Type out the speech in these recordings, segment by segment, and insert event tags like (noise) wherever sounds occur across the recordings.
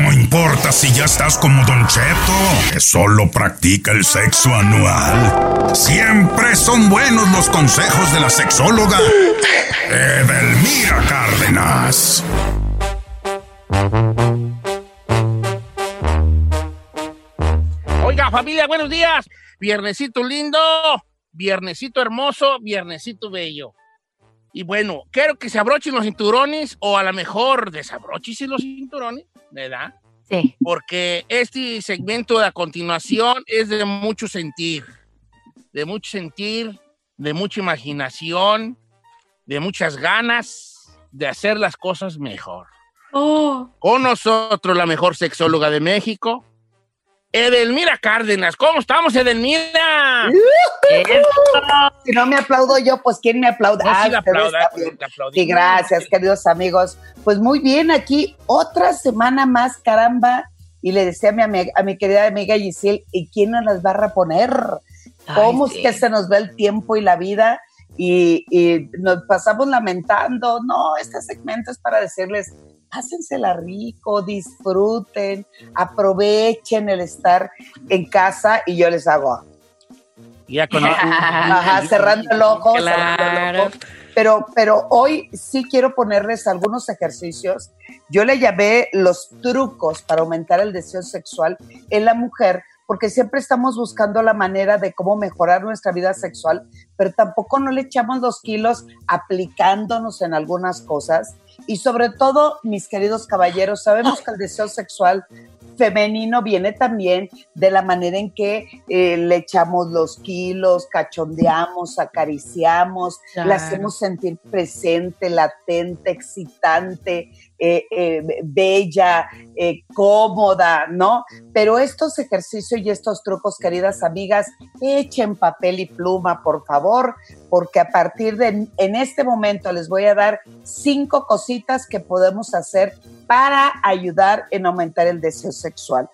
No importa si ya estás como Don Cheto, que solo practica el sexo anual. Siempre son buenos los consejos de la sexóloga Edelmira Cárdenas. Oiga, familia, buenos días. Viernesito lindo, viernesito hermoso, viernesito bello. Y bueno, quiero que se abrochen los cinturones o a lo mejor desabroches los cinturones, ¿verdad? Sí. Porque este segmento de a continuación es de mucho sentir, de mucho sentir, de mucha imaginación, de muchas ganas de hacer las cosas mejor. Oh. Con nosotros la mejor sexóloga de México, Edelmira Cárdenas. ¿Cómo estamos, Edelmira? Si no me aplaudo yo, pues ¿quién me aplaude? No, sí Ah, la aplauda. Sí, gracias, queridos amigos. Pues muy bien, aquí otra semana más, caramba. Y le decía a mi, amiga- a mi querida amiga Giselle, ¿y quién nos las va a reponer? ¿Cómo Ay, es sí. que se nos va el tiempo y la vida? Y, y nos pasamos lamentando. No, este segmento es para decirles, pásensela rico, disfruten, aprovechen el estar en casa y yo les hago. Ya con (laughs) Ajá, cerrando el ojo, cerrando el Claro. ojo. Pero, pero hoy sí quiero ponerles algunos ejercicios. Yo le llamé los trucos para aumentar el deseo sexual en la mujer, porque siempre estamos buscando la manera de cómo mejorar nuestra vida sexual, pero tampoco no le echamos los kilos aplicándonos en algunas cosas. Y sobre todo, mis queridos caballeros, sabemos que el deseo sexual femenino viene también de la manera en que eh, le echamos los kilos, cachondeamos, acariciamos, la Claro. hacemos sentir presente, latente, excitante, eh, eh, bella, cómoda, ¿no? Pero estos ejercicios y estos trucos, queridas amigas, echen papel y pluma, por favor, porque a partir de en este momento les voy a dar cinco cositas que podemos hacer para ayudar en aumentar el deseo sexual.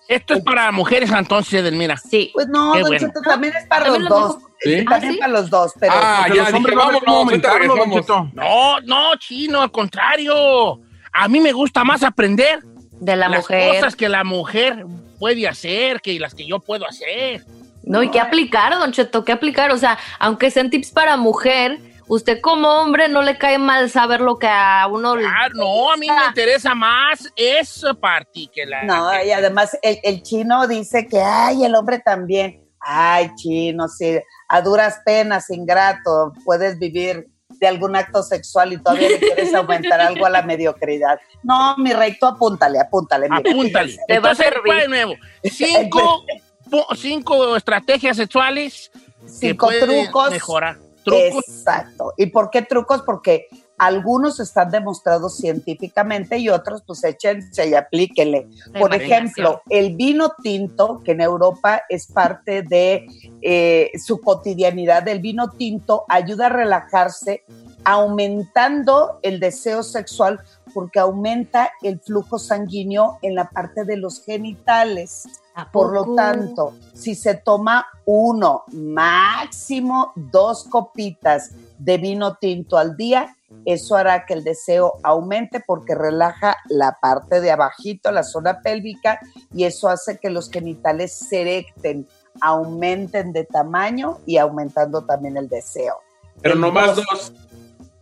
Esto es para mujeres entonces, Edelmira. Sí. Pues no, Don bueno. Cheto, también es para También los dos. ¿Sí? También ¿Ah, sí? para los dos, pero Ah, Porque ya los dije, hombres Don regresamos. Cheto. No, no, chino, al contrario. A mí me gusta más aprender De la las mujer. cosas que la mujer puede hacer que las que yo puedo hacer. No, y qué aplicar, Don Cheto, qué aplicar. O sea, aunque sean tips para mujer, usted como hombre no le cae mal saber lo que a uno le. Ah, no, a mí me interesa más esa parte que la. No, y además el, el chino dice que, ay, el hombre también. Ay, chino, sí, a duras penas, ingrato, puedes vivir de algún acto sexual y todavía le quieres aumentar algo a la mediocridad. No, mi rey, tú apúntale, apúntale. mira, Apúntale. Te va a Entonces, servir. va de nuevo. Cinco, (laughs) cinco estrategias sexuales que Cinco pueden trucos. mejorar. Trucos. Exacto. ¿Y por qué trucos? Porque algunos están demostrados científicamente y otros pues échense y aplíquenle. Por ejemplo, el vino tinto, que en Europa es parte de eh, su cotidianidad, el vino tinto ayuda a relajarse, aumentando el deseo sexual porque aumenta el flujo sanguíneo en la parte de los genitales. ¿A Por lo tanto, si se toma uno, máximo dos copitas de vino tinto al día, eso hará que el deseo aumente porque relaja la parte de abajito, la zona pélvica, y eso hace que los genitales se erecten, aumenten de tamaño y aumentando también el deseo. Pero no más dos- dos.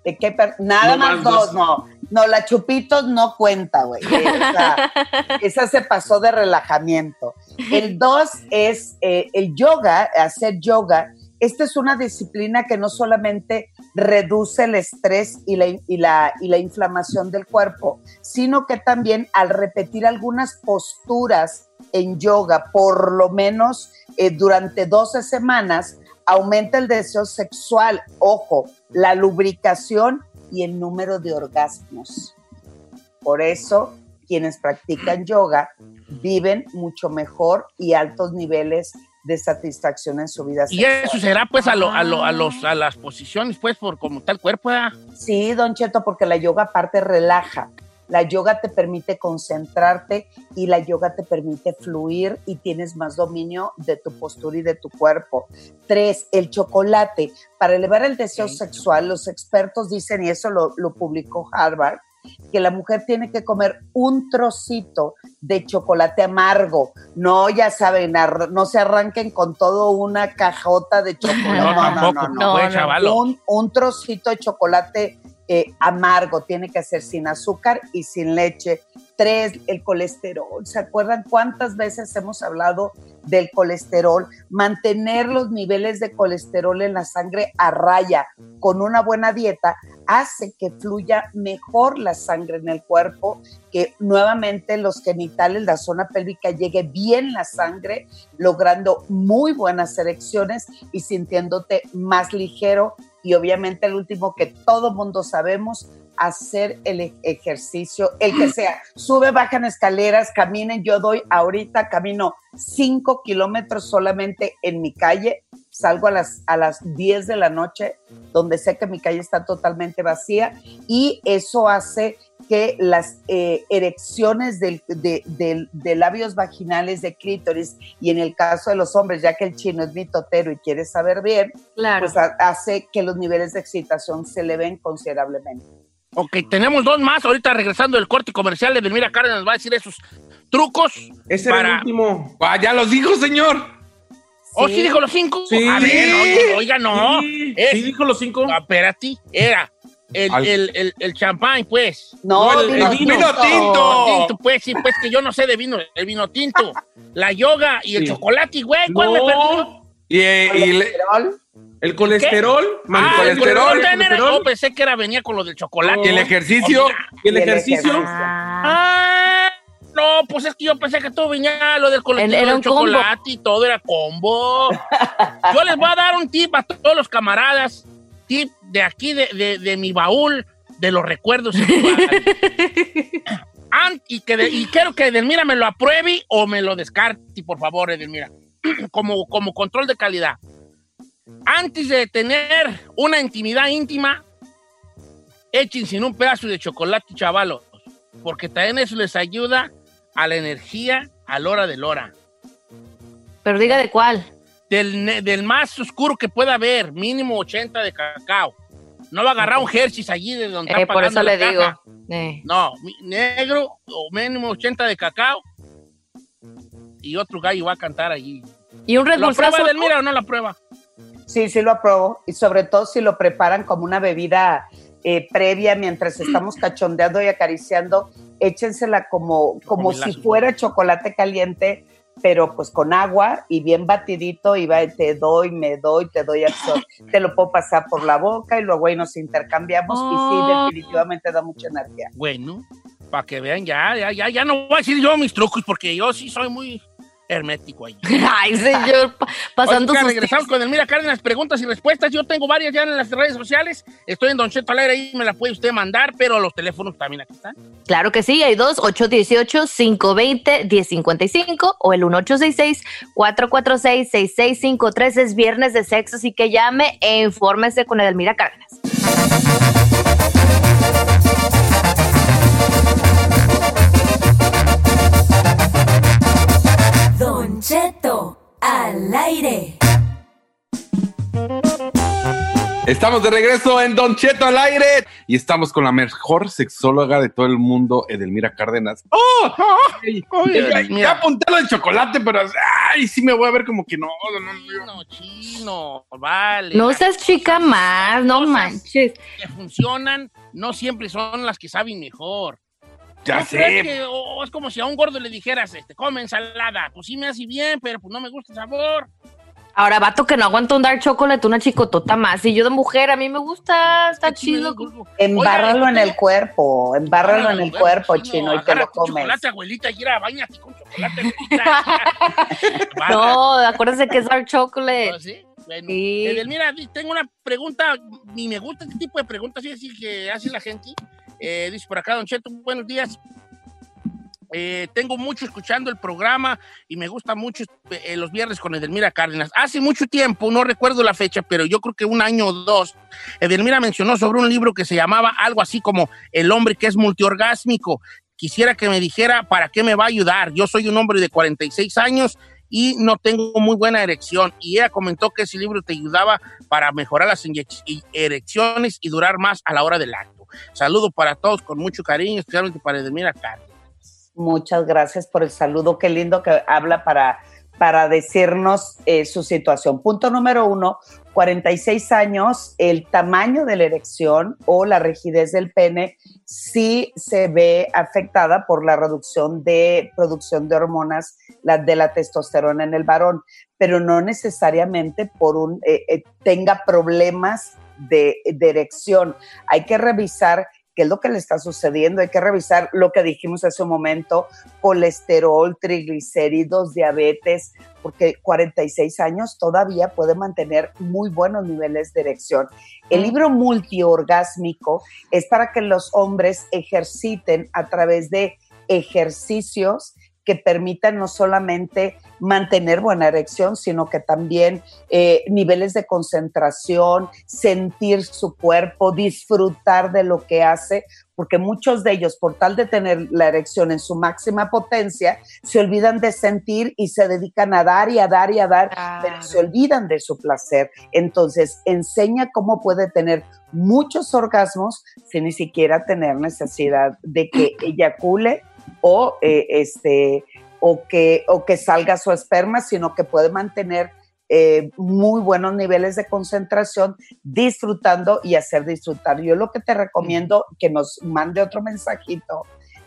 ¿De qué per- Nada No más más dos, dos. no. No, la chupitos no cuenta, güey. (laughs) Esa, esa se pasó de relajamiento. El dos es eh, el yoga, hacer yoga. Esta es una disciplina que no solamente reduce el estrés y la, y la, y la inflamación del cuerpo, sino que también al repetir algunas posturas en yoga, por lo menos eh, durante 12 semanas, aumenta el deseo sexual, ojo, la lubricación y el número de orgasmos. Por eso, quienes practican yoga viven mucho mejor y altos niveles de satisfacción en su vida Y sexual. eso será pues a, lo, a, lo- a los, a las posiciones, pues, por como tal cuerpo. ¿verdad? Sí, Don Cheto, porque la yoga aparte relaja. La yoga te permite concentrarte y la yoga te permite fluir y tienes más dominio de tu postura y de tu cuerpo. Tres, el chocolate. Para elevar el deseo sexual, los expertos dicen, y eso lo, lo publicó Harvard, que la mujer tiene que comer un trocito de chocolate amargo. No, ya saben, no se arranquen con todo una cajota de chocolate. No, tampoco, no, pues, no. chavalo. Un, un trocito de chocolate eh, amargo, tiene que ser sin azúcar y sin leche. Tres, el colesterol. ¿Se acuerdan cuántas veces hemos hablado del colesterol? Mantener los niveles de colesterol en la sangre a raya con una buena dieta hace que fluya mejor la sangre en el cuerpo, que nuevamente los genitales, la zona pélvica llegue bien la sangre, logrando muy buenas erecciones y sintiéndote más ligero y obviamente el último que todo mundo sabemos, hacer el e- ejercicio, el que sea, sube, bajan escaleras, caminen, yo doy ahorita, camino 5 kilómetros solamente en mi calle, salgo a las, a las 10 de la noche, donde sé que mi calle está totalmente vacía y eso hace que las eh, erecciones del- de, del- de labios vaginales de clítoris y en el caso de los hombres, ya que el chino es mitotero y quiere saber bien, Claro. pues ha- hace que los niveles de excitación se eleven considerablemente. Ok, tenemos dos más. Ahorita regresando del corte comercial, Edelmira Cárdenas nos va a decir esos trucos. Ese era el para... último. Ah, ya los dijo, señor. ¿Oh, sí dijo los cinco? Sí. A ver, oiga, no. Sí, Es- sí dijo los cinco. Espérate, era el, Al- el, el, el champán, pues. No, No, el- vino, el vino tinto. tinto. Tinto, pues sí, pues que yo no sé de vino, el vino tinto, la yoga y el chocolate, güey. ¿Cuál me perdí? No. Y, eh, y le- Colesterol. el colesterol. man, Ah, el colesterol. colesterol. el era- colesterol. Yo pensé que era venía con lo del chocolate. Y el ejercicio. Oh. Y el Y el ejercicio. ejercicio. Ah, no, pues es que yo pensé que todo venía lo del colesterol, el combo. chocolate y todo era combo. Yo les voy a dar un tip a todos los camaradas, tip de aquí, de, de- de mi baúl, de los recuerdos (laughs) y, que de- y quiero que Edelmira me lo apruebe o me lo descarte, por favor, Edelmira, (clears throat) como, como control de calidad. Antes de tener una intimidad íntima, echen sin un pedazo de chocolate, chavalos, porque también eso les ayuda a la energía a la hora de la hora. pero diga de cuál. Del, del más oscuro que pueda haber, mínimo 80 de cacao. No va a agarrar un Hershey's allí de donde Eh, está por eso la le digo. caja. Eh. No, negro o mínimo 80 de cacao. Y otro gallo va a cantar allí. Y un Red ¿Lo Bull prueba del mira o no la prueba? Sí, sí lo apruebo. Y sobre todo si lo preparan como una bebida eh, previa mientras estamos cachondeando y acariciando, échensela como, como si Comilazo. fuera chocolate caliente, pero pues con agua y bien batidito y va, te doy, me doy, te doy acción. (laughs) te lo puedo pasar por la boca y luego ahí nos intercambiamos y sí, Oh. definitivamente da mucha energía. Bueno, para que vean, ya, ya, ya, ya no voy a decir yo mis trucos porque yo sí soy muy hermético ahí. (laughs) Ay, señor, pa- pasando Oiga, regresamos con Elmira Cárdenas, preguntas y respuestas. Yo tengo varias ya en las redes sociales. Estoy en Don Cheto al aire, ahí me la puede usted mandar, pero los teléfonos también aquí están. Claro que sí, hay dos, 818-520-1055 o el 1866-446-6653. Es viernes de sexo, así que llame e infórmese con Edelmira Cárdenas. Cheto al aire. Estamos de regreso en Don Cheto al aire y estamos con la mejor sexóloga de todo el mundo, Edelmira Cárdenas. ¡Oh! Ay, Ay, ya, apunté lo del chocolate, pero ay, sí me voy a ver como que no, no, no, no. Chino, chino, vale. No seas chica más, no manches. que funcionan no siempre son las que saben mejor. Ya ¿No crees sé. que, o- es como si a un gordo le dijeras, este, come ensalada. Pues sí me hace bien, pero pues no me gusta el sabor. Ahora, vato que no aguanta un dark chocolate, una chicotota más. Y yo de mujer, a mí me gusta, está Sí, chido. Embárralo en el cuerpo, embárralo en el cuerpo, chino, y te lo comes. chocolate, abuelita, y era, bañate con chocolate. (laughs) (laughs) No, acuérdense que es dark chocolate. ¿Ah, sí? Bueno, Sí. Edelmira, di- tengo una pregunta, y me gusta este tipo de preguntas, así, así que hace la gente. Eh, dice por acá, Don Cheto, buenos días. Eh, tengo mucho escuchando el programa y me gusta mucho eh, los viernes con Edelmira Cárdenas. Hace mucho tiempo, no recuerdo la fecha, pero yo creo que un año o dos, Edelmira mencionó sobre un libro que se llamaba algo así como El hombre que es multiorgásmico. Quisiera que me dijera para qué me va a ayudar. Yo soy un hombre de 46 años y no tengo muy buena erección. Y ella comentó que ese libro te ayudaba para mejorar las erecciones y durar más a la hora del acto. Saludo para todos con mucho cariño, especialmente para Edelmira Cárdenas. Muchas gracias por el saludo. Qué lindo que habla para, para decirnos eh, su situación. Punto número uno, 46 años, el tamaño de la erección o la rigidez del pene sí se ve afectada por la reducción de producción de hormonas la, de la testosterona en el varón, pero no necesariamente por un eh, eh, tenga problemas de, de erección. Hay que revisar qué es lo que le está sucediendo. Hay que revisar lo que dijimos hace un momento, colesterol, triglicéridos, diabetes, porque 46 años todavía puede mantener muy buenos niveles de erección. El libro multiorgásmico es para que los hombres ejerciten a través de ejercicios que permitan no solamente mantener buena erección, sino que también eh, niveles de concentración, sentir su cuerpo, disfrutar de lo que hace, porque muchos de ellos, por tal de tener la erección en su máxima potencia, se olvidan de sentir y se dedican a dar y a dar y a dar, pero se olvidan de su placer. Entonces, enseña cómo puede tener muchos orgasmos sin ni siquiera tener necesidad de que (clears throat) eyacule o eh, este o que o que salga su esperma, sino que puede mantener eh, muy buenos niveles de concentración, disfrutando y hacer disfrutar. Yo lo que te recomiendo que nos mande otro mensajito,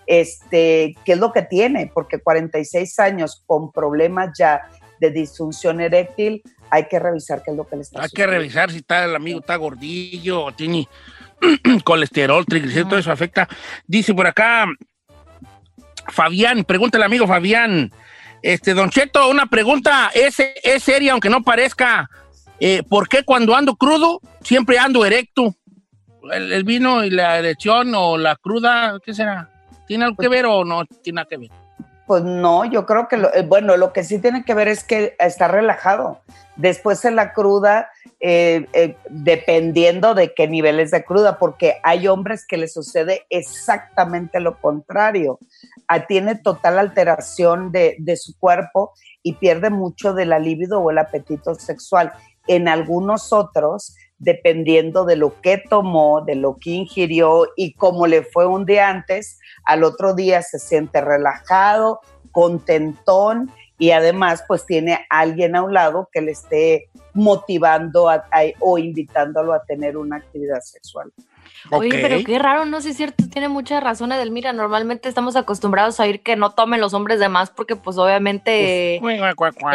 este, qué es lo que tiene, porque 46 años con problemas ya de disfunción eréctil, hay que revisar qué es lo que le está Hay que revisar si está el amigo está gordillo o tiene (clears throat) colesterol, triglicéridos, todo eso afecta. Dice por acá Fabián, pregúntale amigo Fabián. Este, Don Cheto, una pregunta, es, es seria, aunque no parezca. Eh, ¿Por qué cuando ando crudo siempre ando erecto? ¿El, el vino y la erección o la cruda, qué será? ¿Tiene algo que ver o no tiene nada que ver? Pues no, yo creo que, lo, eh, bueno, lo que sí tiene que ver es que está relajado. Después en la cruda, eh, eh, dependiendo de qué niveles de cruda, porque hay hombres que les sucede exactamente lo contrario. Ah, tiene total alteración de, de su cuerpo y pierde mucho de la libido o el apetito sexual. En algunos otros, dependiendo de lo que tomó, de lo que ingirió y cómo le fue un día antes, al otro día se siente relajado, contentón y además pues tiene a alguien a un lado que le esté motivando a- a- o invitándolo a tener una actividad sexual. Oye, pero qué raro, no sé si es cierto, tiene mucha razón Edelmira. Normalmente estamos acostumbrados a oír que no tomen los hombres de más porque pues obviamente Cuá, cuá,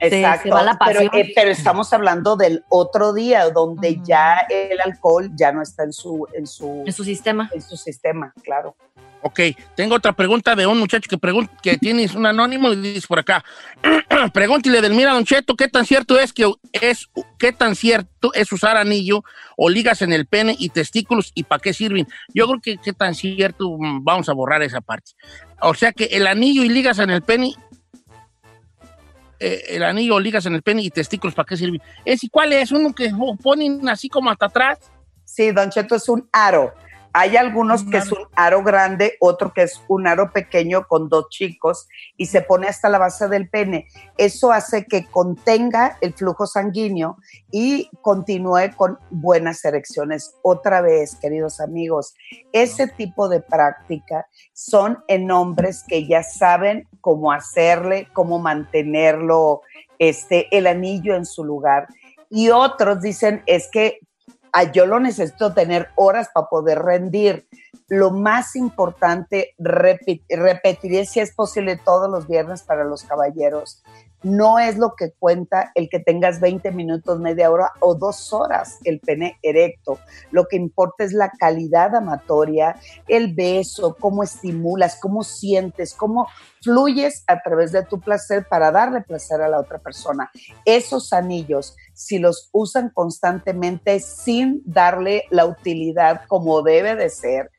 eh, se- se Exacto, va la pero, pasión. eh, pero estamos hablando del otro día donde ya el alcohol ya no está en su, en su, en su sistema. en su sistema, claro. Ok, tengo otra pregunta de un muchacho que pregunta, que tienes un anónimo y dice por acá. (clears throat) Pregúntale del mira, Don Cheto, ¿qué tan cierto es que es qué tan cierto es usar anillo o ligas en el pene y testículos y para qué sirven? Yo creo que qué tan cierto, mm, vamos a borrar esa parte. O sea que el anillo y ligas en el pene eh, el anillo ligas en el pene y testículos, ¿para qué sirven? Es, ¿y cuál es? Uno que ponen así como hasta atrás. Sí, Don Cheto es un aro. Hay algunos que es un aro grande, otro que es un aro pequeño con dos chicos y se pone hasta la base del pene. Eso hace que contenga el flujo sanguíneo y continúe con buenas erecciones. Otra vez, queridos amigos, ese tipo de práctica son en hombres que ya saben cómo hacerle, cómo mantenerlo, este, el anillo en su lugar. Y otros dicen, es que yo lo necesito tener horas para poder rendir. Lo más importante, repetiré si es posible todos los viernes para los caballeros, no es lo que cuenta el que tengas 20 minutos, media hora o dos horas el pene erecto. Lo que importa es la calidad amatoria, el beso, cómo estimulas, cómo sientes, cómo fluyes a través de tu placer para darle placer a la otra persona. Esos anillos, si los usan constantemente sin darle la utilidad como debe de ser,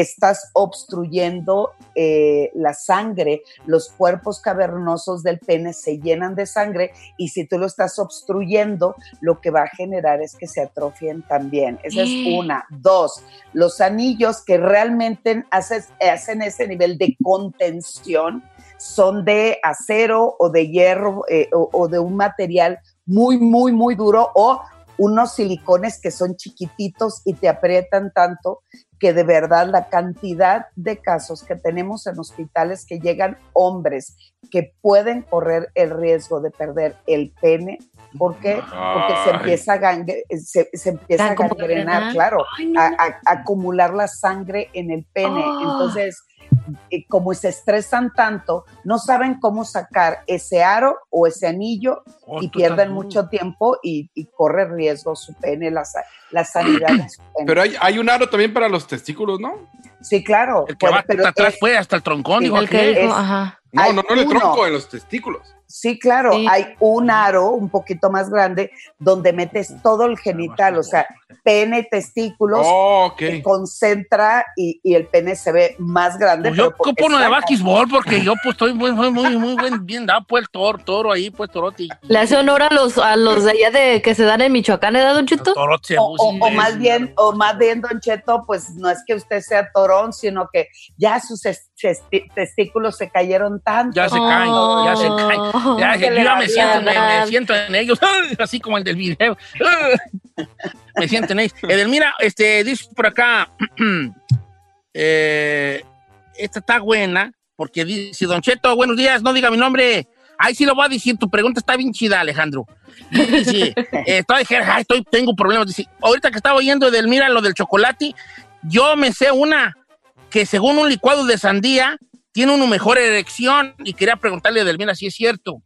estás obstruyendo eh, la sangre, los cuerpos cavernosos del pene se llenan de sangre y si tú lo estás obstruyendo, lo que va a generar es que se atrofien también. Esa es una. Dos, los anillos que realmente hacen ese nivel de contención son de acero o de hierro eh, o de un material muy, muy, muy duro o unos silicones que son chiquititos y te aprietan tanto que de verdad la cantidad de casos que tenemos en hospitales que llegan hombres que pueden correr el riesgo de perder el pene, ¿por qué? Porque se empieza a, se, empieza a gangrenar, claro, a, acumular la sangre en el pene. Oh. Entonces, eh, como se estresan tanto, no saben cómo sacar ese aro o ese anillo oh, y pierden mucho tiempo y, corre riesgo su pene, la, la sanidad de su pene. Pero hay, hay, un aro también para los testículos, ¿no? Sí, claro. El que va pero, atrás fue hasta el troncón, igual que, ajá. No, no, no, el tronco, en los testículos. Sí, claro, hay un aro un poquito más grande donde metes todo el genital, o sea, pene, testículos, oh, concentra y, el pene se ve más grande. Pues yo ocupo uno de basquetbol porque yo pues estoy muy, muy, muy, muy bien dado, pues el toro, toro ahí, pues torote. ¿Le hace honor a los, a los de allá de que se dan en Michoacán, ¿eh, Don Cheto? O, o, más bien, o más bien, Don Cheto, pues no es que usted sea torón, sino que ya sus testículos se cayeron tanto. Ya se caen, ya se caen. Ya, yo ya me siento, me, siento, en ellos, (laughs) así como el del video. (laughs) me siento en ellos. Edelmira, este, dice por acá, (clears throat) eh, esta está buena, porque dice, Don Cheto, buenos días, no diga mi nombre. Ahí sí lo voy a decir, tu pregunta está bien chida, Alejandro. Dice, (laughs) estoy, estoy, tengo problemas. Dice, ahorita que estaba oyendo Edelmira lo del chocolate, yo me sé una que según un licuado de sandía tiene una mejor erección y quería preguntarle a Edelmira si es cierto.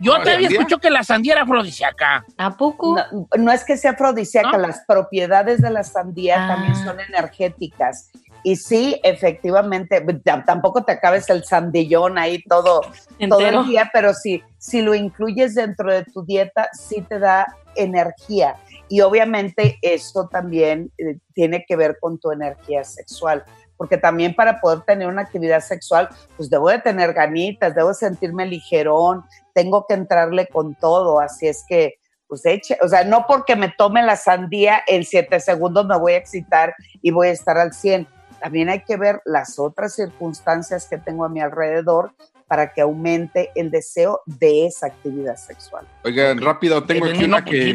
Yo te había escuchado que la sandía era afrodisíaca. ¿A poco? No, es que sea afrodisíaca, las propiedades de la sandía ah. también son energéticas. Y sí, efectivamente, tampoco te acabes el sandillón ahí todo, todo el día, pero sí, si lo incluyes dentro de tu dieta, sí te da energía. Y obviamente eso también eh, tiene que ver con tu energía sexual porque también para poder tener una actividad sexual, pues debo de tener ganitas, debo sentirme ligerón, tengo que entrarle con todo, así es que, pues eche, o sea, no porque me tome la sandía en siete segundos me voy a excitar y voy a estar al 100. También hay que ver las otras circunstancias que tengo a mi alrededor para que aumente el deseo de esa actividad sexual. Oigan, rápido, tengo aquí una que,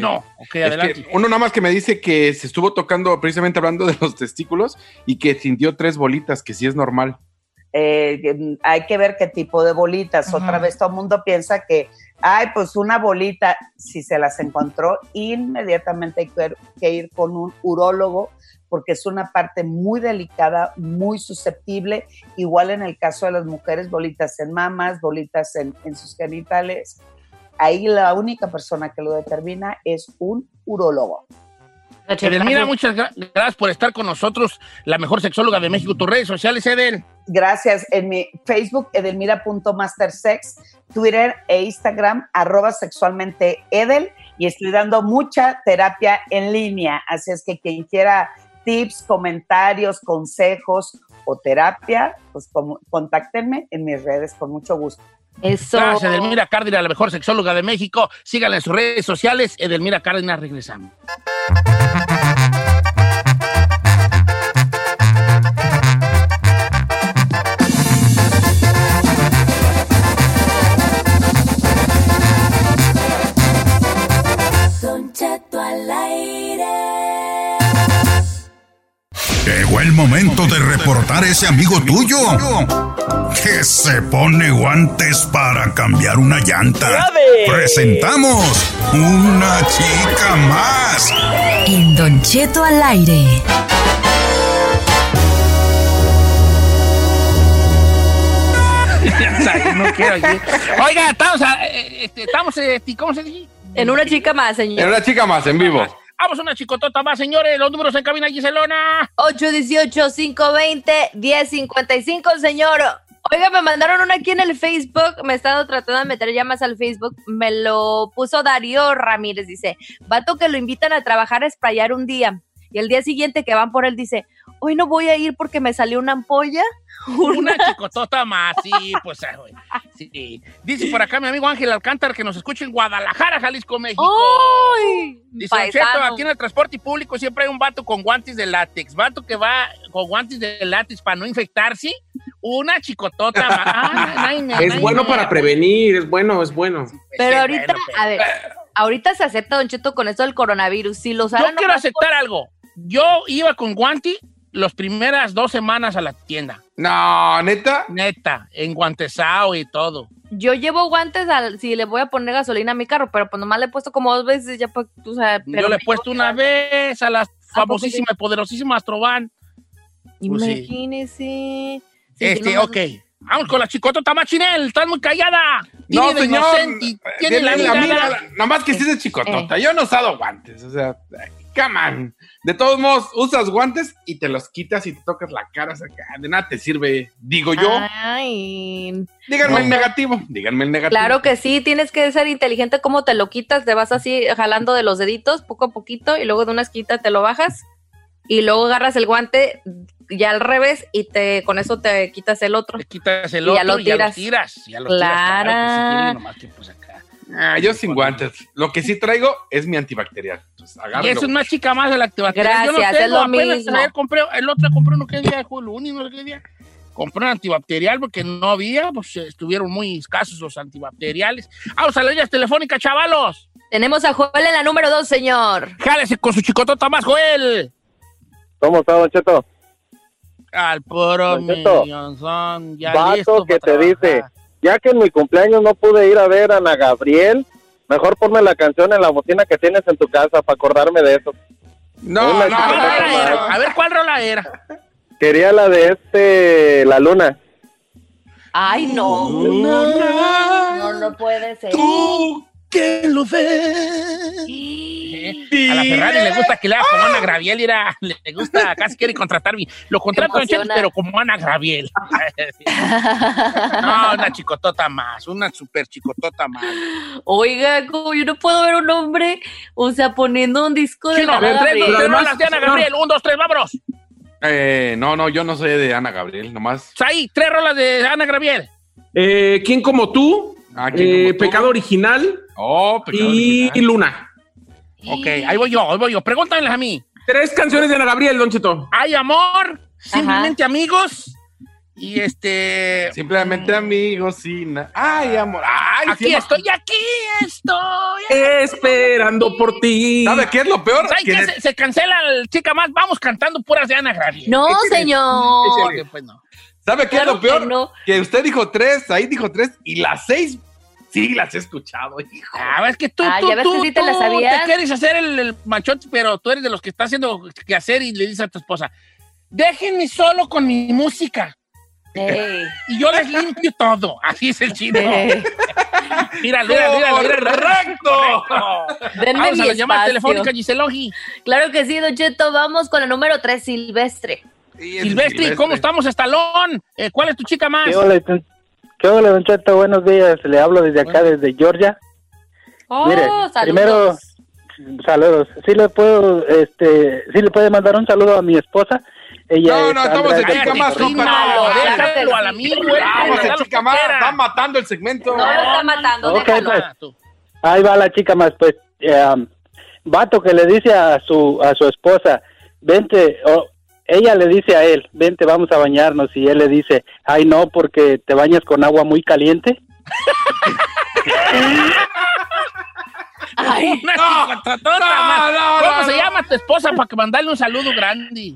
uno nada más que me dice que se estuvo tocando precisamente hablando de los testículos y que sintió tres bolitas, que sí es normal. Eh, hay que ver qué tipo de bolitas. Otra vez todo el mundo piensa que, ay, pues una bolita, si se las encontró, inmediatamente hay que ir con un urólogo porque es una parte muy delicada, muy susceptible, igual en el caso de las mujeres, bolitas en mamas, bolitas en, sus genitales. Ahí la única persona que lo determina es un urólogo. Edelmira, muchas gracias por estar con nosotros, la mejor sexóloga de México. Tus redes sociales, Edel. Gracias. En mi Facebook, edelmira.mastersex, Twitter e Instagram, arroba sexualmente Edel. Y estoy dando mucha terapia en línea. Así es que quien quiera tips, comentarios, consejos o terapia, pues contáctenme en mis redes con mucho gusto. Eso. Gracias, Edelmira Cárdenas, la mejor sexóloga de México. Síganla en sus redes sociales. Edelmira Cárdenas, regresamos. Ese amigo tuyo que se pone guantes para cambiar una llanta. Presentamos una chica más. En Don Cheto al aire. (laughs) no quiero Oiga, estamos, eh, este, estamos eh, ¿cómo se dice? En una chica más, señor. En una chica más, en vivo. Vamos una chicotota más, señores. Los números en cabina, Giselona. 818-520-1055, señor. Oiga, me mandaron una aquí en el Facebook. Me he estado tratando de meter ya más al Facebook. Me lo puso Darío Ramírez. Dice: Vato que lo invitan a trabajar a sprayar un día. Y el día siguiente que van por él, dice: Hoy no voy a ir porque me salió una ampolla. (laughs) Una (laughs) chicotota más, sí, pues eh, sí. Dice por acá mi amigo Ángel Alcántara que nos escucha en Guadalajara, Jalisco, México. ¡Ay! Dice, aquí en el transporte público siempre hay un vato con guantes de látex. Vato que va con guantes de látex para no infectarse. Una chicotota más. (laughs) es bueno para prevenir, es bueno, es bueno. Pero ahorita, a ver, ahorita se acepta, Don Cheto, con esto del coronavirus. Si los Yo quiero aceptar algo. Yo iba con guante las primeras dos semanas a la tienda. No, neta. Neta, en guantesao y todo. Yo llevo guantes al, si le voy a poner gasolina a mi carro, pero pues nomás le he puesto como dos veces ya pues, tú sabes. Yo le he puesto una vez a la famosísima y poderosísima Astrovan. Pues Imagínese. este, ok. Vamos con la chicota Tamachinel, estás muy callada. No, señor. Tiene la, vida. Nomás que sí es chicotota. Eh. Yo no he usado guantes, o sea, come on. De todos modos, usas guantes y te los quitas y te tocas la cara. de nada te sirve, digo yo. Ay. Díganme el negativo, díganme el negativo. Claro que sí, tienes que ser inteligente cómo te lo quitas, te vas así jalando de los deditos poco a poquito y luego de una esquita te lo bajas y luego agarras el guante ya al revés y te con eso te quitas el otro. Te quitas el otro y ya lo tiras. Ya lo tiras, Ah, yo sin guantes. Lo que sí traigo es mi antibacterial. y eso es más chica más el antibacterial. Gracias, yo no es lo mismo. compré, el otro compré uno que día, el único no qué día. Compré un antibacterial porque no había, pues estuvieron muy escasos los antibacteriales. Vamos a la línea telefónica, chavalos. Tenemos a Joel en la número dos, señor. Jálese con su chicotota más, Joel. ¿Cómo está, Don Cheto? Al puro millón, ya Vato que te dice, ya que en mi cumpleaños no pude ir a ver a Ana Gabriel, mejor ponme la canción en la bocina que tienes en tu casa para acordarme de eso. No, no, no, A ver, ¿cuál rola era? Quería la de este, La Luna. Ay, no. No, no, puede ser. Tú que lo ve. A la Ferrari le gusta que le haga como Ana Graviel, era, le gusta, casi quiere contratarme. Lo contrato en pero como Ana Graviel. (laughs) no, una chicotota más, una super chicotota más. Oiga, como yo no puedo ver un hombre, o sea, poniendo un disco de Ana Gabriel. Tres de Ana Gabriel, un, dos, tres, vámonos. Eh, no, no, yo no soy de Ana Gabriel, nomás. Ahí, tres rolas de Ana Gabriel. Eh, ¿Quién como tú? Ah, eh, Pecado Original. Oh, Pecado y Luna. Ok, ahí voy yo, ahí voy yo. Pregúntamelas a mí. Tres canciones de Ana Gabriel, Don Cheto. Hay amor, simplemente amigos. Y este. Simplemente amigos, sin. Ay, amor. Ay, aquí estoy, aquí estoy. Esperando por ti. ¿Sabe qué es lo peor? que se, cancela el chica más. Vamos cantando puras de Ana Gabriel. No, señor. Pues no. ¿Sabe qué es lo peor? Que, usted dijo tres, ahí dijo tres, y las seis sí las he escuchado, hijo. Ah, es que tú, ah, tú, tú, te, quieres hacer el, machote, pero tú eres de los que está haciendo que hacer y le dices a tu esposa, déjenme solo con mi música. Y yo les limpio todo. Así es el chino. (laughs) mira, mira, mira, correcto. Vamos a la llamada telefónica, Giselogi. Claro que sí, Don Cheto. Vamos con la número tres, Silvestre. Silvestre, ¿cómo estamos, Estalón? Eh, ¿Cuál es tu chica más? ¿Qué hola, ¿Qué hola, Don Cheto? Buenos días. Le hablo desde acá, desde Georgia. Oh, Mire, saludos. primero, saludos. Sí le puedo, este, sí le puede mandar un saludo a mi esposa. Ella no, no, estamos de chica más, Déjalo al amigo, Vamos, chica más, está matando el segmento. No, lo está matando, okay, pues, ahí va la chica más, pues, um, vato que le dice a su, a su esposa, vente, oh, ella le dice a él, vente, vamos a bañarnos, y él le dice, ay no, porque te bañas con agua muy caliente. Ay, no, no, no, ¿Cómo se llama tu esposa para que mandarle un saludo grande?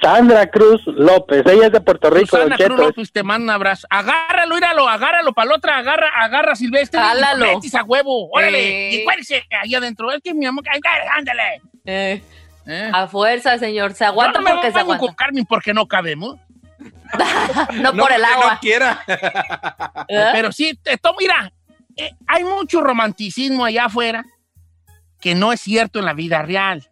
Sandra Cruz López. Ella es de Puerto Rico. Susana Cruz López, te manda un abrazo. Agárralo, míralo, agárralo para la otra, agarra, agarra Silvestre. Jálalo. A huevo, órale. Eh. Y cuélese ahí adentro. Es que mi amor, ándale. Eh, Eh. a fuerza, señor. Se aguanta no me porque se hago aguanta. con Carmen porque no cabemos. (laughs) No, por el agua. No quiera. (laughs) ¿Eh? Pero sí, esto, mira, eh, hay mucho romanticismo allá afuera que no es cierto en la vida real.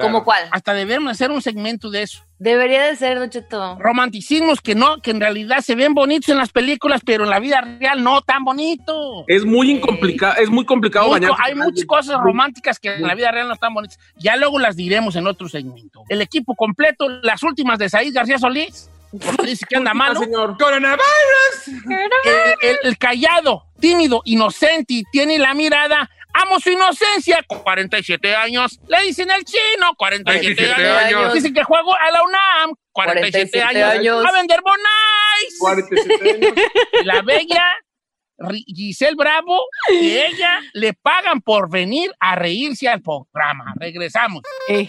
¿Cómo cuál? Hasta debemos hacer un segmento de eso. Debería de ser, Don Cheto. Romanticismos que no, que en realidad se ven bonitos en las películas, pero en la vida real no tan bonitos. Es muy incomplicado, es muy complicado Muy bañarse co- hay muchas cosas románticas que en la vida real no están bonitas. Ya luego las diremos en otro segmento. El equipo completo, las últimas de Said García Solís. Dice que anda malo. señor. Coronavirus. El, el- el callado, tímido, inocente y tiene la mirada. Amo su inocencia. 47 años. Le dicen el chino. 47 47 años. años. Dicen que juego a la UNAM. 47, 47 años. años. A vender bonais. 47 años. (laughs) La bella Giselle Bravo y ella le pagan por venir a reírse al programa. Regresamos. Eh.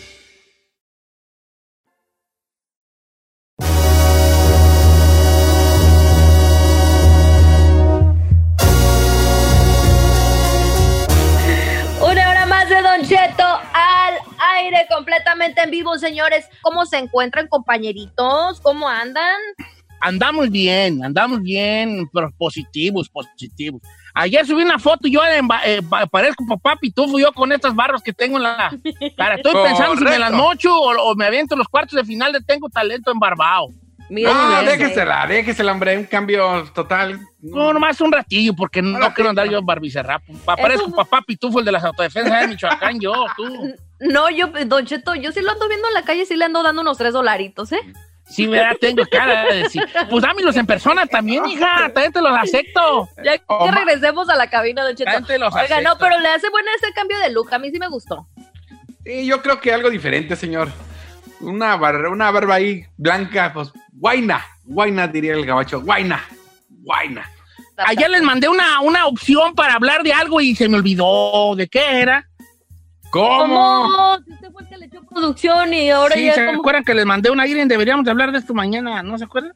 Aire, completamente en vivo, señores. ¿Cómo se encuentran, compañeritos? ¿Cómo andan? Andamos bien, andamos bien, pero positivos, positivos. Ayer subí una foto, yo en eh, parezco papá pitufo yo con estas barras que tengo en la (laughs) cara. Estoy pensando si me las mocho o, o me aviento los cuartos de final de Tengo Talento en Barbao. Mira, No, mira, déjesela, déjesela, hombre. Un cambio total. No, nomás un ratillo, porque no, Ahora quiero andar yo en barbicerrapo. Pa- Parezco Eso- papá pitufo, el de las autodefensas de Michoacán, yo, tú. (laughs) No, yo, Don Cheto, yo sí lo ando viendo en la calle, sí le ando dando unos tres dolaritos, ¿eh? Sí, ¿verdad? Tengo cara de decir. Pues dámelos en persona también, hija. También te los acepto. Ya que Oh, regresemos a la cabina, Don Cheto. Los Oiga, acepto. no, pero le hace buena ese cambio de look, a mí sí me gustó. Sí, yo creo que algo diferente, señor. Una, bar- una barba ahí blanca, pues, guaina. Guaina, diría el gabacho. Guaina. Guaina. Ayer les mandé una, una opción para hablar de algo y se me olvidó. ¿De qué era? ¿Cómo? ¿Cómo? Si usted fue el que le echó producción y ahora Sí, ya ¿se como... acuerdan que les mandé una Irene? Deberíamos de hablar de esto mañana, ¿no se acuerdan?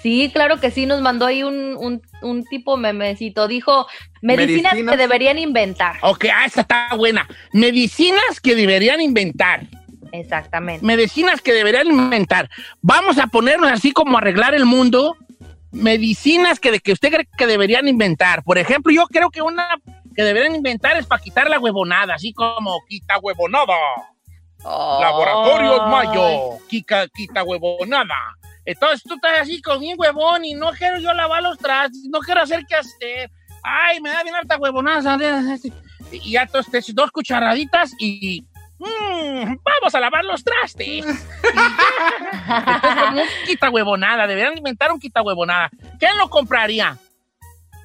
Sí, claro que sí, nos mandó ahí un, un, un tipo memecito. Dijo, medicinas, Medicinas. que deberían inventar. Ok, ah, esta está buena. Medicinas que deberían inventar. Exactamente. Medicinas que deberían inventar. Vamos a ponernos así como arreglar el mundo. Medicinas que, de, que usted cree que deberían inventar. Por ejemplo, yo creo que una que deberían inventar es para quitar la huevonada, así como quita huevonada. Laboratorios Mayo, quita, quita huevonada. Entonces tú estás así con bien huevón y no quiero yo lavar los trastes, no quiero hacer qué hacer. Ay, me da bien harta huevonada. Y ya entonces dos cucharaditas y... mm, vamos a lavar los trastes. Como (laughs) un quita huevonada, deberían inventar un quita huevonada. ¿Quién lo compraría?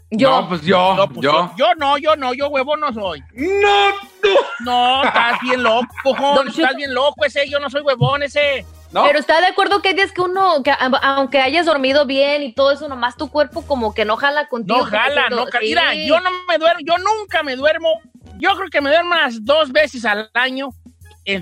Yo. No, pues yo, No, pues, yo. yo no, yo no, yo huevo no soy. No, tú. No, estás bien loco, (laughs) cojón, estás bien loco ese, yo no soy huevón ese. No. Pero está de acuerdo que hay días que uno, que aunque hayas dormido bien y todo eso, nomás tu cuerpo como que no jala contigo. No jala, no jala. sí. Mira, yo no me duermo, yo nunca me duermo. Yo creo que me duermo unas dos veces al año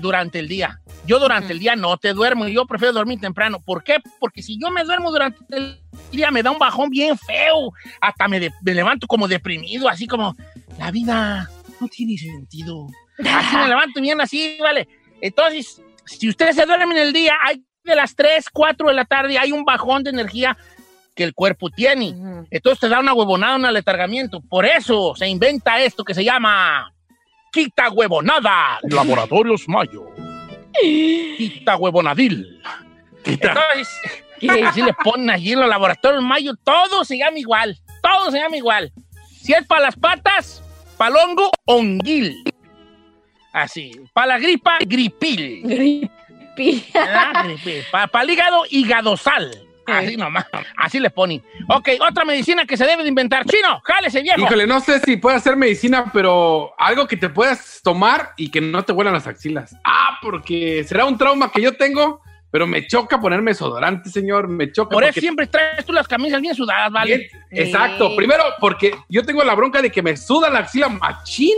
durante el día. Yo durante el día no te duermo, yo prefiero dormir temprano. ¿Por qué? Porque si yo me duermo durante el día me da un bajón bien feo. Hasta me, de- me levanto como deprimido, así como la vida no tiene sentido. Así me (laughs) levanto bien así, ¿vale? Entonces, si ustedes se duermen en el día, hay de las 3, 4 de la tarde, hay un bajón de energía que el cuerpo tiene. Ujú. Entonces te da una huevonada, un aletargamiento. Por eso se inventa esto que se llama quita huevonada. Laboratorios Mayo. Quita huevonadil. Entonces, así le ponen allí en los laboratorios Mayo, todo se llama igual. Todo se llama igual. Si es para las patas, palongo, onguil. Así. Para la gripa, gripil. Gripi. Para el hígado, higadosal. Así nomás. Así le ponen. Ok, otra medicina que se debe de inventar. Chino, jálese, viejo. Híjole, no sé si puede ser medicina, pero algo que te puedas tomar y que no te huelan las axilas. Ah, porque será un trauma que yo tengo, pero me choca ponerme desodorante, señor. Me choca. Por eso siempre traes tú las camisas bien sudadas, ¿vale? Bien, Exacto. Primero, porque yo tengo la bronca de que me suda la axila machín.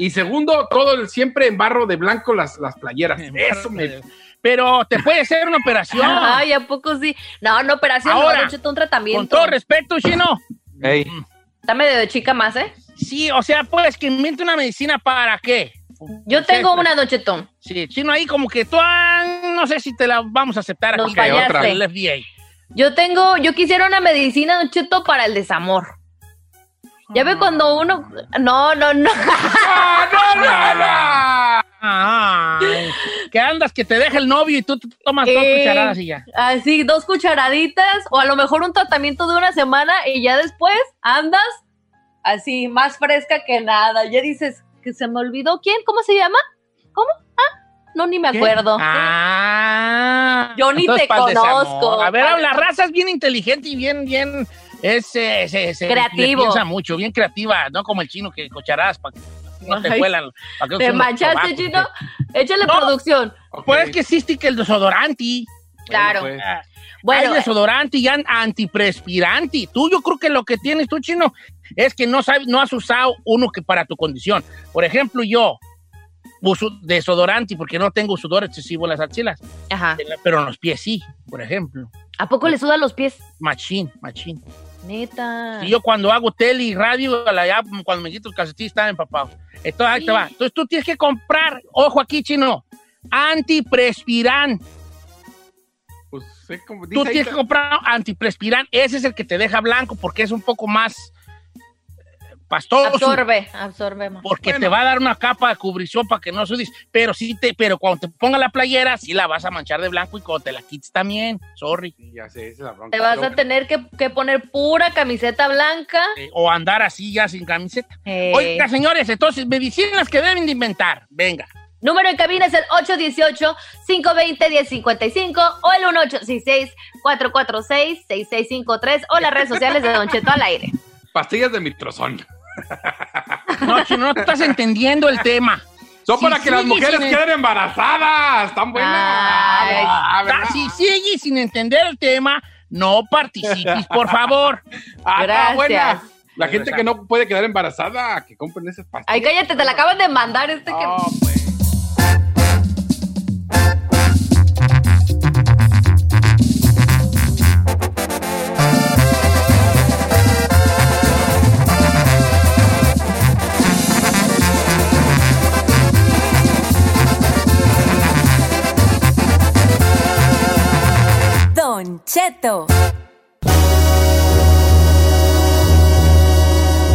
Y segundo, todo el, siempre en barro de blanco las, las playeras. Eso me. Pero te puede hacer una operación. (laughs) Ay, ¿a poco sí? No, no, operación, Ahora, no, un tratamiento. Con todo respeto, Chino. Ey. Está medio de chica más, ¿eh? Sí, o sea, pues que invente una medicina para qué. Yo tengo una, Don Cheto. Sí, Chino, ahí como que tú, ah, no sé si te la vamos a aceptar Nos aquí. fallaste. otra, el FDA. Yo tengo, yo quisiera una medicina, Don Cheto, para el desamor. Ya ve cuando uno. No, no, no. (laughs) Ay, que andas que te deja el novio y tú te tomas dos Eh, cucharadas y ya. Así, dos cucharaditas, o a lo mejor un tratamiento de una semana y ya después andas así, más fresca que nada. Ya dices que se me olvidó. ¿Quién? ¿Cómo se llama? ¿Cómo? Ah, no, ni me ¿Qué? acuerdo. Ah. Yo ni te conozco. A ver, la raza es bien inteligente y bien, bien. Es, eh, se, se- Creativo. piensa mucho, bien creativa, no como el chino que cucharadas para que no te no ¿Te manchaste, chino? Échale No. producción. Pues es que existe que el desodorante. Claro. pues. Bueno, hay desodorante y an- antiprespirante. Tú, yo creo que lo que tienes tú, chino, es que no sabes, no has usado uno que para tu condición. Por ejemplo, yo uso desodorante porque no tengo sudor excesivo en las axilas, Ajá. pero en los pies sí, por ejemplo. ¿A poco le sudan los pies? Machín, machín. Neta. Y yo cuando hago tele y radio, a la- ya, cuando me quito el calcetín, estaba empapado. Entonces, ahí te va. Entonces tú tienes que comprar, ojo aquí, chino, antiprespirante. Pues, sé como dice Tú ahí, tienes que comprar antiprespirán. Ese es el que te deja blanco porque es un poco más pastoso. Absorbe, absorbe más. Porque te va a dar una capa de cubrición para que no sudes. Pero sí te, pero cuando te ponga la playera, sí la vas a manchar de blanco y cuando te la quites también. Sorry. Sí, ya sé, esa es la bronca. Te vas Pero- a tener que, que poner pura camiseta blanca. Eh, o andar así ya sin camiseta. Eh, Oiga, señores, entonces, medicinas que deben de inventar. Venga. Número en cabina es el 818-520-1055 o el 1866-446-6653 o las redes sociales de Don Cheto al aire. Pastillas de mitrozón. No, chino, no estás entendiendo el tema. Son Si para que las mujeres sin- queden embarazadas. Están buenas. Ay, Ah, ¿verdad? Ah, Si sigues sin entender el tema, no participes, por favor. (laughs) Ah, está Gracias. buena. La gente que no puede quedar embarazada, que compren esas pastillas. Ay, cállate, te la acaban de mandar este que... No, pues.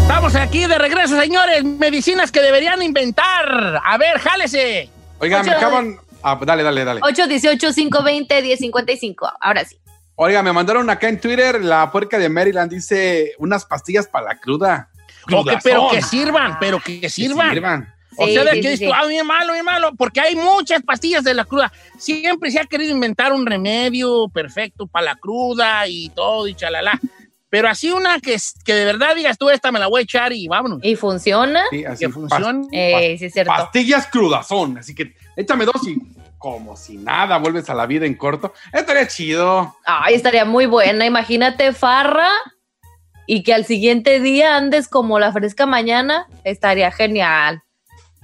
Estamos aquí de regreso, señores. Medicinas que deberían inventar. A ver, jálese. Oiga, me acaban. Ah, dale, dale, dale. 818-520-1055. Ahora sí. Oiga, me mandaron acá en Twitter la puerca de Maryland. Dice unas pastillas para la cruda. Pero que sirvan, pero que Que sirvan. O Sí, sea, de sí, que sí, dices sí. tú, ah, bien malo, bien malo, porque hay muchas pastillas de la cruda. Siempre se ha querido inventar un remedio perfecto para la cruda y todo y chalala. Pero así una que, es- que de verdad digas tú, esta me la voy a echar y vámonos. ¿Y funciona? Sí, así. Que funcione. Eh, sí, es cierto. Pastillas crudazón. Así que échame dos y como si nada, vuelves a la vida en corto. Estaría chido. Ay, estaría muy buena. Imagínate farra y que al siguiente día andes como la fresca mañana. Estaría genial.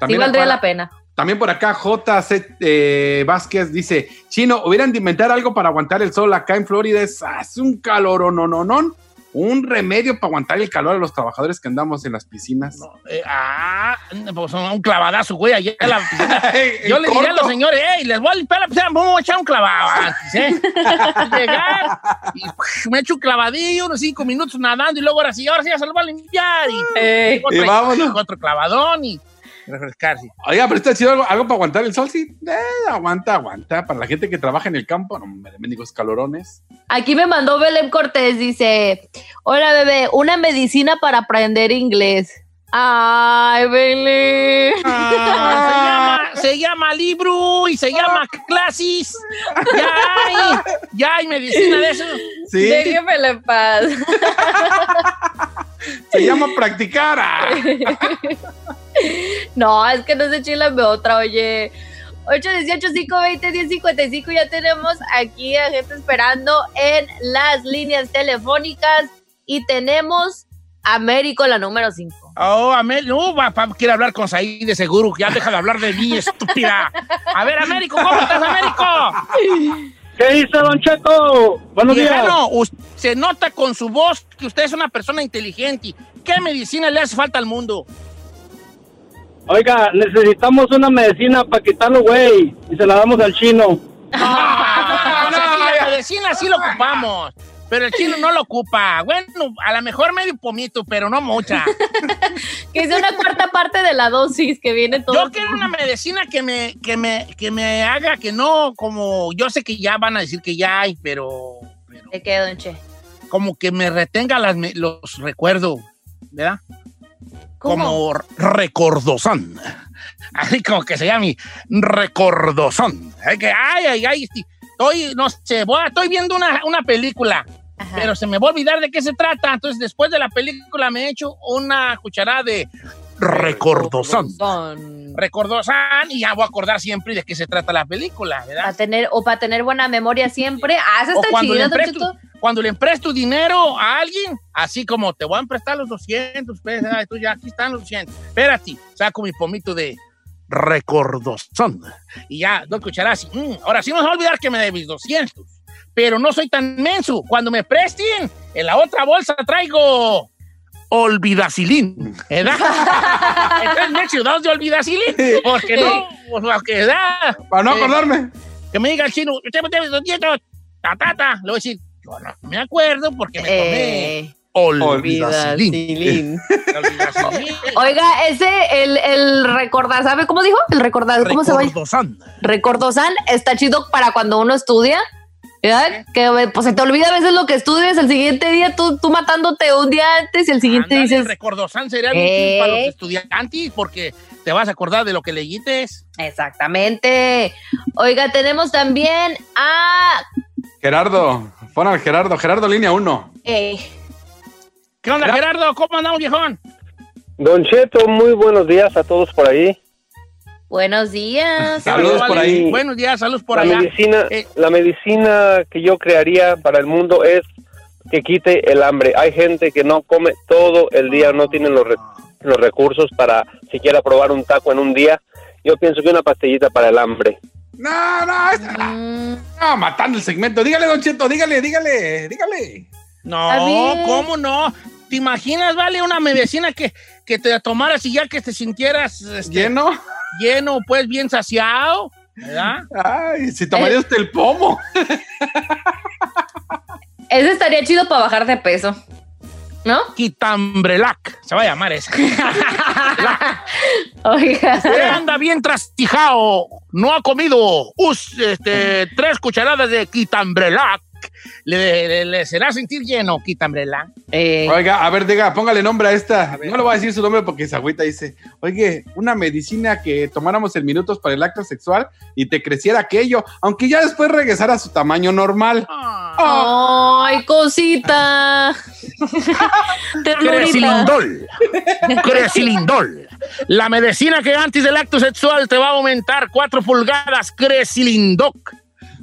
Sí valdría la pena. También por acá JC eh, Vázquez dice, Chino, hubieran de inventar algo para aguantar el sol acá en Florida. Es hace un calor, no, no, no. Un remedio para aguantar el calor a los trabajadores que andamos en las piscinas. Eh, ah, pues un clavadazo, güey. allá en la piscina. (laughs) Yo le diría a los señores, hey, les voy a limpiar la piscina, vamos a echar un clavado (laughs) ¿eh? Llegar y me echo un clavadillo, unos cinco minutos nadando y luego ahora sí, ahora sí ya se lo va a limpiar. Y, Eh, otro, y vámonos. otro clavadón y refrescarse. Oiga, pero está chido algo, algo para aguantar el sol, sí. Eh, aguanta, aguanta. Para la gente que trabaja en el campo, no, hombre, mendigos calorones. Aquí me mandó Belén Cortés, dice, hola bebé, una medicina para aprender inglés. Ay, Belén. Ah, se, llama, se llama libro y se llama clasis. Ya hay, ya hay medicina de eso. Sí, Déjemela en paz. se llama practicar. (laughs) (laughs) No, es que no se chilame otra, oye. 818-520-1055, ya tenemos aquí a gente esperando en las líneas telefónicas y tenemos a Américo, la número 5. Oh, Amel, no, va, pa- quiere hablar con Saí de seguro. Ya deja de hablar de mí, estúpida. A ver, Américo, ¿cómo estás, Américo? ¿Qué dice Don Cheto? Buenos días. Us- se nota con su voz que usted es una persona inteligente. ¿Qué medicina le hace falta al mundo? Oiga, necesitamos una medicina para quitarlo, güey. Y se la damos al chino. Ah, o sea, aquí la medicina sí lo ocupamos, pero el chino no lo ocupa. Bueno, a lo mejor medio pomito, pero no mucha. (laughs) Que es una cuarta parte de la dosis que viene todo. Yo quiero una medicina que me, que me, que me haga que no, como yo sé que ya van a decir que ya hay, pero, pero ¿De qué, don Che? como que me retenga las, me- los recuerdos, ¿verdad? ¿Cómo? Como recordosón. Así como que se llame recordosón. Ay, que, ay, ay, ay, estoy, no sé, voy a- estoy viendo una, una película, Ajá. pero se me va a olvidar de qué se trata. Entonces, después de la película me echo una cucharada de recordosón. Son- Recordosán y ya voy a acordar siempre de qué se trata la película, ¿verdad? Para tener, o para tener buena memoria siempre. Ah, esa O está cuando le, chida, don empresto, cuando le empresto dinero a alguien, así como te voy a emprestar los 200 pesos, ay, tú ya aquí están los 200. Espérate, saco mi pomito de recordosón. Y ya, dos cucharadas. y, mm, ahora sí no se va a olvidar que me debes 200. Pero no soy tan menso. Cuando me presten, en la otra bolsa traigo olvidacilín, ¿verdad? (laughs) Entonces me dos de olvidacilín, porque no, pues, lo que da. Para no eh, acordarme. que me diga el chino, usted me debe 200, ta, ta, ta. Le voy a decir, yo no me acuerdo porque me tomé Eh, olvidacilín. Olvidacilín. (laughs) Oiga, ese, el, el recordar, ¿sabe cómo dijo? El recordar, ¿cómo se llama? Recordosán. Recordosan está chido para cuando uno estudia. ¿Verdad? Que pues, se te olvida a veces lo que estudias, el siguiente día tú, tú matándote un día antes y el siguiente dices, Recordosán sería Eh. para los estudiantes porque te vas a acordar de lo que leíste. exactamente. Oiga, tenemos también a... Gerardo, pon al Gerardo. Gerardo, línea 1. eh, ¿Qué onda, Gerardo? ¿Cómo andamos, viejón? Don Cheto, muy buenos días a todos por ahí. Buenos días. Saludos por ahí. Buenos días, saludos por la allá. medicina, Eh. la medicina que yo crearía para el mundo es que quite el hambre. Hay gente que no come todo el día, no tienen los, re- los recursos para siquiera probar un taco en un día. Yo pienso que una pastillita para el hambre. No, no, esta- Mm, no, matando el segmento. Dígale, Don Cheto, dígale, dígale, dígale. No. ¿cómo no? ¿Te imaginas, vale, una medicina que, que te tomaras y ya que te sintieras este, ¿Lleno? Lleno, pues bien saciado? ¿Verdad? Ay, si tomaría usted el pomo. Ese estaría chido para bajar de peso. ¿No? Quitambrelac, se va a llamar esa. (laughs) Oiga. Usted anda bien trastijado, no ha comido us- este, tres cucharadas de quitambrelac. Le, le- le será sentir lleno, quitambrelac. Eh, Oiga, a ver, diga, póngale nombre a esta. No le voy a decir su nombre porque esa agüita dice, oye, una medicina que tomáramos en minutos para el acto sexual y te creciera aquello, aunque ya después regresara a su tamaño normal. Ay, cosita. (laughs) Ternurita. Cresilindol. Cresilindol. La medicina que antes del acto sexual te va a aumentar 4 pulgadas. Cresilindoc.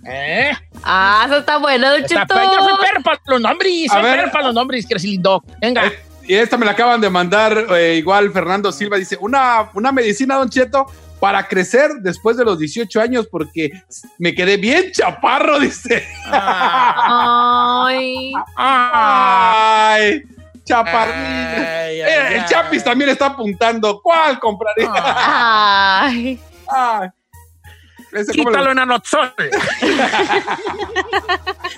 ¿Eh? Ah, eso está bueno, Don Cheto. Yo soy perro para los nombres. A Soy ver. perro para los nombres. Cresilindoc. Venga. Y esta me la acaban de mandar eh, igual Fernando Silva. Dice, una, una medicina, Don Cheto, para crecer después de los 18 años porque me quedé bien chaparro, (laughs) dice. Ay. Ay, chaparrito. Ay, ay, Eh, el ay. Chapis también está apuntando. ¿Cuál compraría? Ay. (laughs) Quítalo en anotzol. (laughs)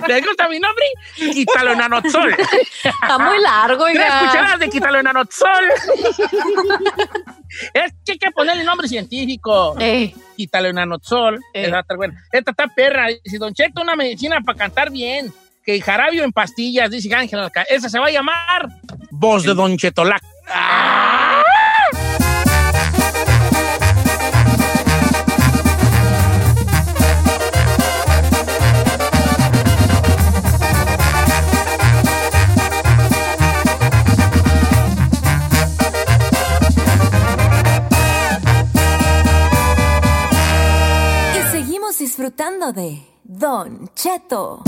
¿Le gusta mi nombre? Quítalo en anotzol. Está muy largo, Tres oiga. cucharadas de quítalo en anotzol. es que hay que ponerle nombre científico. Eh, Quítalo en anotzol. Buena. Esta está perra. Dice, Don Cheto, una medicina para cantar bien. Que jarabio en pastillas, dice Ángela. Esa se va a llamar Voz de Don Chetolac. Y disfrutando de Don Cheto.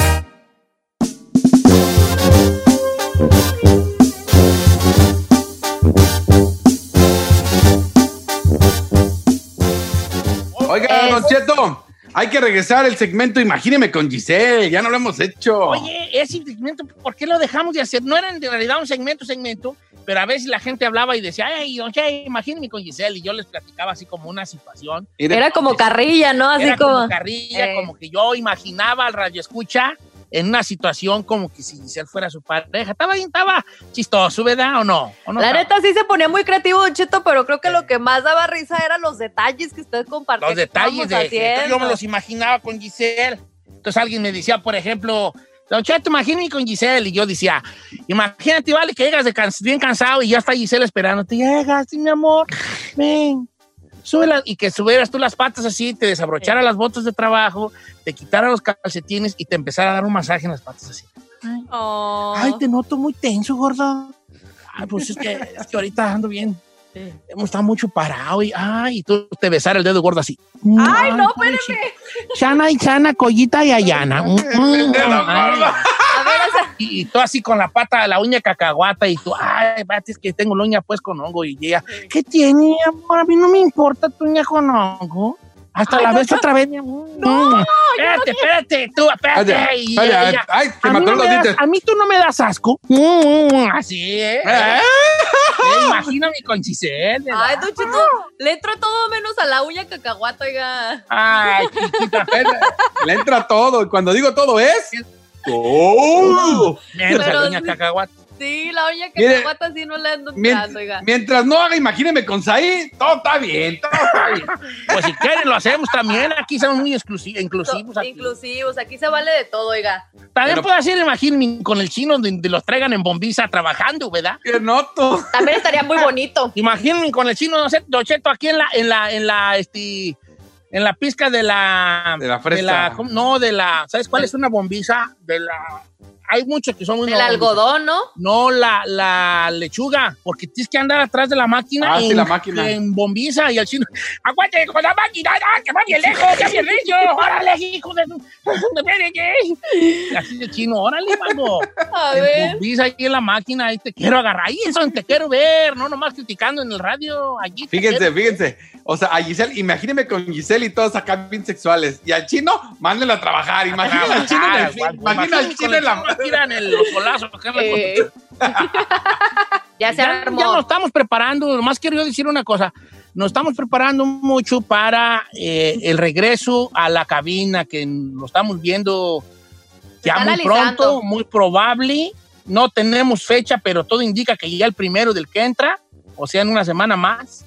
Oiga, Es- Don Cheto, hay que regresar el segmento Imagíneme con Giselle. Ya no lo hemos hecho. Oye, ese segmento, ¿por qué lo dejamos de hacer? No era en realidad un segmento, segmento, pero a veces la gente hablaba y decía, ay, don Che, imagíneme con Giselle, y yo les platicaba así como una situación. Era como carrilla, ¿no? Así Era como, como. carrilla, Eh. como que yo imaginaba al radio escucha en una situación como que si Giselle fuera su pareja. Estaba bien, estaba chistoso, ¿verdad? ¿O no? ¿O no La estaba? neta sí se ponía muy creativo, Don Cheto, pero creo que lo que más daba risa eran los detalles que usted compartía. los detalles de yo me los imaginaba con Giselle. Entonces alguien me decía, por ejemplo, Don Cheto, imagínate con Giselle. Y yo decía, imagínate, vale, que llegas de bien cansado y ya está Giselle esperando. Te llegas, sí, mi amor, ven. Súbela, y que subieras tú las patas así, te desabrochara las botas de trabajo, te quitara los calcetines y te empezara a dar un masaje en las patas así. Oh. Ay, te noto muy tenso, gordo. Ay, pues es que, es que ahorita ando bien. Hemos estado mucho parado y, ay, y tú te besar el dedo gordo así. Ay, no, espérame. Chana y Chana, Collita y Ayana. (laughs) Mm, ay. Y, y tú así con la pata, la uña cacahuata y tú, ay, es que tengo la uña pues con hongo y ella, ¿qué tiene, amor? A mí no me importa tu uña con hongo. Hasta Ay, la no, yo- otra vez. No, espérate, espérate, tú, espérate. Ay, ay, a, me mí atoró no los me das- dientes. a mí tú no me das asco. Mm, así, ¿eh? ¿Eh? Eh, imagíname con Giselle. ¿verdad? Ay, Don Cheto, le entró todo menos a la uña cacahuata, oiga. Ay, chiquita. (laughs) Le entra todo. Y cuando digo todo es. Todo. Menos a la uña sí. cacahuata. Sí, la uña Mire, cacahuata sí no le ando Mien- entrando, oiga. mientras no haga Imagíneme con Saí, todo está bien. Todo está bien. (laughs) Pues si quieren lo hacemos también. Aquí somos muy exclusi- inclusivos. Aquí. inclusivos, aquí se vale de todo, oiga. También Pero- puede hacer, imagínense, con el chino donde los traigan en bombiza trabajando, ¿verdad? Que noto. También estaría muy bonito. (laughs) Imagínense con el chino, no sé, Don Cheto, aquí en la, en la, en la, este, en la pizca de la... De la fresa. la- ¿cómo? no, de la... ¿Sabes cuál es una bombiza? De la... Hay muchos que son muy... El algodón, ¿no? No, la, la lechuga, porque tienes que andar atrás de la máquina, Ah, en, sí, la máquina. en bombiza y el chino, aguante con la máquina, ¡ah, que va bien lejos, que bien recio, órale, hijo de... Así de chino, órale, mago. A En ver. bombiza ahí en la máquina, ahí te quiero agarrar, ahí eso te quiero ver, no nomás criticando en el radio, allí Fíjense, quiero. fíjense. O sea, a Giselle, imagíneme con Giselle y todos acá bien sexuales. Y al chino, mándenlo a trabajar. Imagínense al al chino en la. Tiran el los la Eh, (laughs) ya se ya, armó. ya nos estamos preparando, nomás quiero yo decir una cosa, nos estamos preparando mucho para eh, el regreso a la cabina, que lo estamos viendo Ya muy pronto, muy probable. No tenemos fecha, pero todo indica que ya el primero del que entra, o sea, en una semana más,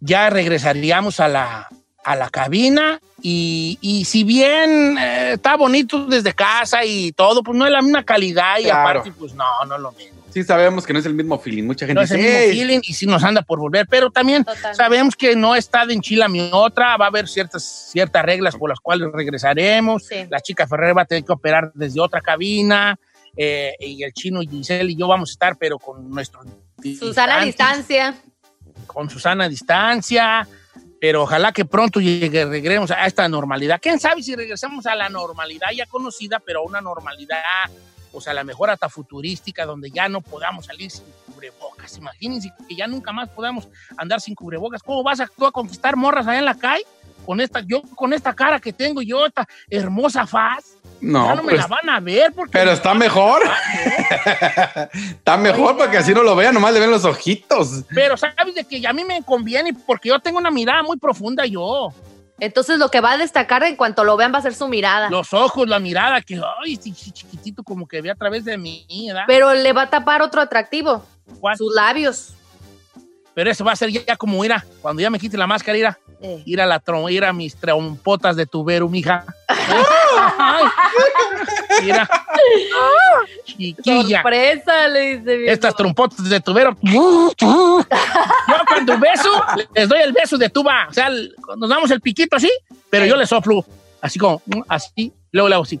ya regresaríamos a la, a la cabina y, y si bien eh, está bonito desde casa y todo, pues no es la misma calidad y aparte, pues no, no es lo mismo. Sí, sabemos que no es el mismo feeling. Mucha gente no es el mismo feeling y sí nos anda por volver, pero también sabemos que no está de enchila mi otra, va a haber ciertas, ciertas reglas por las cuales regresaremos. La chica Ferrer va a tener que operar desde otra cabina eh, y el chino Giselle y yo vamos a estar, pero con nuestro... Susana a distancia. Con Susana a distancia pero ojalá que pronto llegue, regresemos a esta normalidad. ¿Quién sabe si regresamos a la normalidad ya conocida, pero a una normalidad, o sea, la mejor hasta futurística, donde ya no podamos salir sin cubrebocas? Imagínense que ya nunca más podamos andar sin cubrebocas. ¿Cómo vas a, tú a conquistar morras allá en la calle? Con esta, yo con esta cara que tengo, yo, esta hermosa faz. No, ya no me pues, la van a ver. Porque pero (laughs) está mejor. está mejor porque así no lo vean, nomás le ven los ojitos. Pero sabes de que a mí me conviene porque yo tengo una mirada muy profunda yo. Entonces lo que va a destacar en cuanto lo vean va a ser su mirada. Los ojos, la mirada, que ay, sí, sí, chiquitito como que ve a través de mí, ¿verdad? Pero le va a tapar otro atractivo. Sus labios. Pero eso va a ser ya, como, mira, cuando ya me quite la máscara, ir a, Eh. ir a, la trom- ir a mis trompotas de tubero, mija. Mira. Chiquilla. Sorpresa, le dice. Estas trompotas de tubero. Yo cuando beso, les doy el beso de tuba. O sea, nos damos el piquito así, pero yo le soplo. Así como, así. Luego le hago así.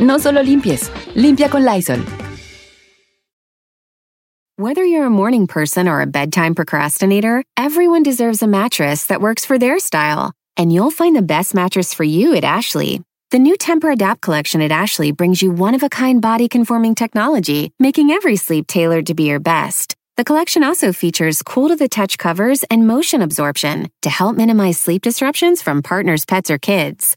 No solo limpies, limpia con Lysol. Whether you're a morning person or a bedtime procrastinator, everyone deserves a mattress that works for their style. And you'll find the best mattress for you at Ashley. The new Temper Adapt collection at Ashley brings you one of a kind body conforming technology, making every sleep tailored to be your best. The collection also features cool to the touch covers and motion absorption to help minimize sleep disruptions from partners, pets, or kids.